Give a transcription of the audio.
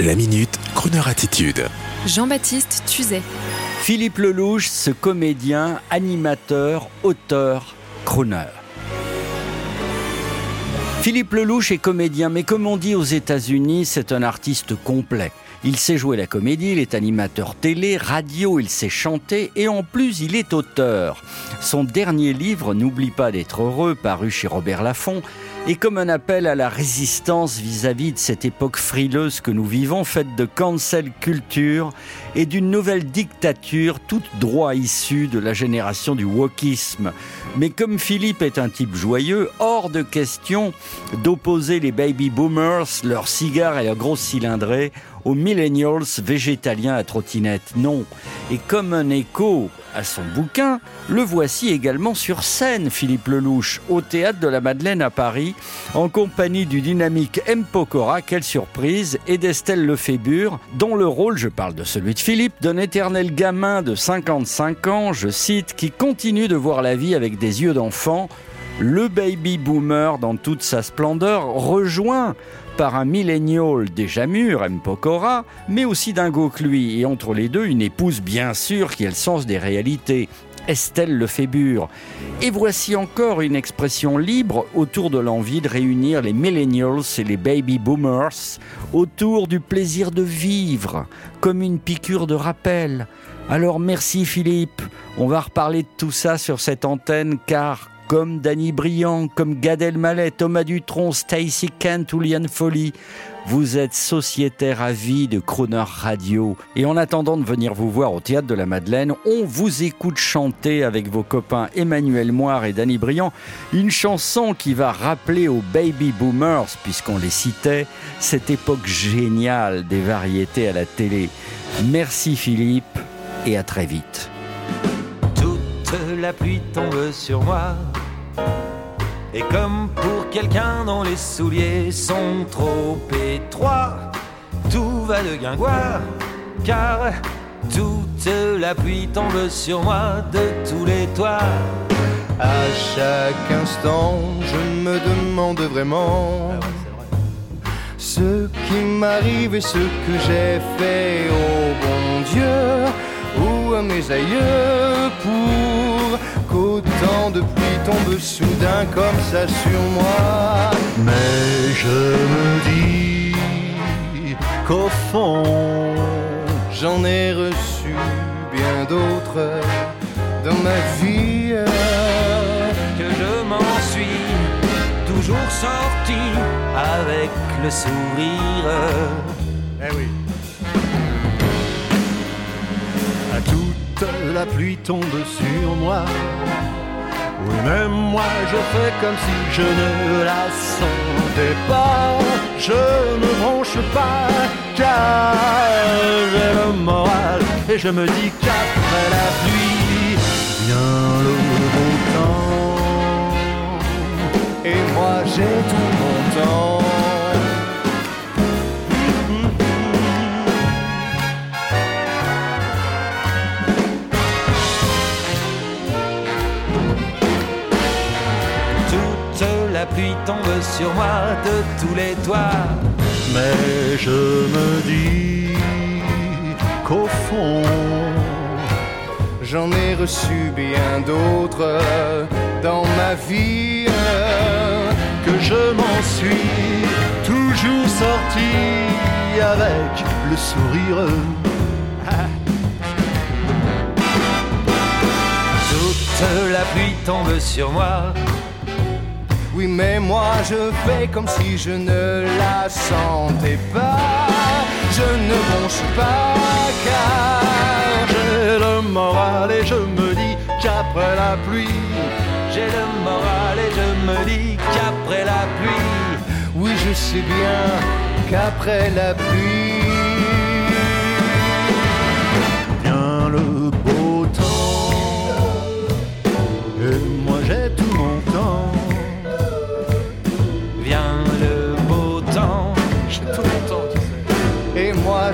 La minute, Kroneur attitude. Jean-Baptiste Tuzet. Philippe Lelouch, ce comédien, animateur, auteur, crooner. Philippe Lelouch est comédien, mais comme on dit aux États-Unis, c'est un artiste complet. Il sait jouer la comédie, il est animateur télé, radio, il sait chanter et en plus il est auteur. Son dernier livre, N'oublie pas d'être heureux, paru chez Robert Laffont, est comme un appel à la résistance vis-à-vis de cette époque frileuse que nous vivons, faite de cancel culture et d'une nouvelle dictature, toute droit issue de la génération du wokisme. Mais comme Philippe est un type joyeux, hors de question d'opposer les baby boomers, leurs cigares et leurs grosses cylindrées, aux millennials végétaliens à trottinette. Non. Et comme un écho à son bouquin, le voici également sur scène, Philippe Lelouch, au théâtre de la Madeleine à Paris, en compagnie du dynamique M. Pokora, quelle surprise, et d'Estelle Lefébure, dont le rôle, je parle de celui de Philippe, d'un éternel gamin de 55 ans, je cite, qui continue de voir la vie avec des yeux d'enfant, le baby boomer dans toute sa splendeur rejoint par un millénial déjà mûr, M. Pokora, mais aussi d'un que lui, et entre les deux, une épouse bien sûr qui a le sens des réalités, Estelle Lefébure. Et voici encore une expression libre autour de l'envie de réunir les millennials et les baby boomers autour du plaisir de vivre, comme une piqûre de rappel. Alors merci Philippe, on va reparler de tout ça sur cette antenne car comme Danny Briand, comme Gad Elmaleh, Thomas Dutronc, Stacy Kent ou Liane Folly. Vous êtes sociétaire à vie de Croner Radio. Et en attendant de venir vous voir au Théâtre de la Madeleine, on vous écoute chanter avec vos copains Emmanuel Moire et Danny Briand une chanson qui va rappeler aux baby boomers, puisqu'on les citait, cette époque géniale des variétés à la télé. Merci Philippe et à très vite. Toute la pluie tombe sur moi et comme pour quelqu'un dont les souliers sont trop étroits, tout va de guingoire, car toute la pluie tombe sur moi de tous les toits. À chaque instant, je me demande vraiment ce qui m'arrive et ce que j'ai fait au bon Dieu ou à mes aïeux pour qu'autant de pluie tombe soudain comme ça sur moi. Mais je me dis qu'au fond, j'en ai reçu bien d'autres dans ma vie. Que je m'en suis toujours sorti avec le sourire. Eh oui. La pluie tombe sur moi. Oui, même moi je fais comme si je ne la sentais pas. Je ne bronche pas car j'ai le moral et je me dis qu'après la pluie vient le beau temps. Et moi j'ai tout pluie tombe sur moi de tous les toits. Mais je me dis qu'au fond, j'en ai reçu bien d'autres dans ma vie. Que je m'en suis toujours sorti avec le sourire. Toute la pluie tombe sur moi oui, mais moi je fais comme si je ne la sentais pas. Je ne bronche pas car j'ai le moral et je me dis qu'après la pluie, j'ai le moral et je me dis qu'après la pluie, oui, je sais bien qu'après la pluie.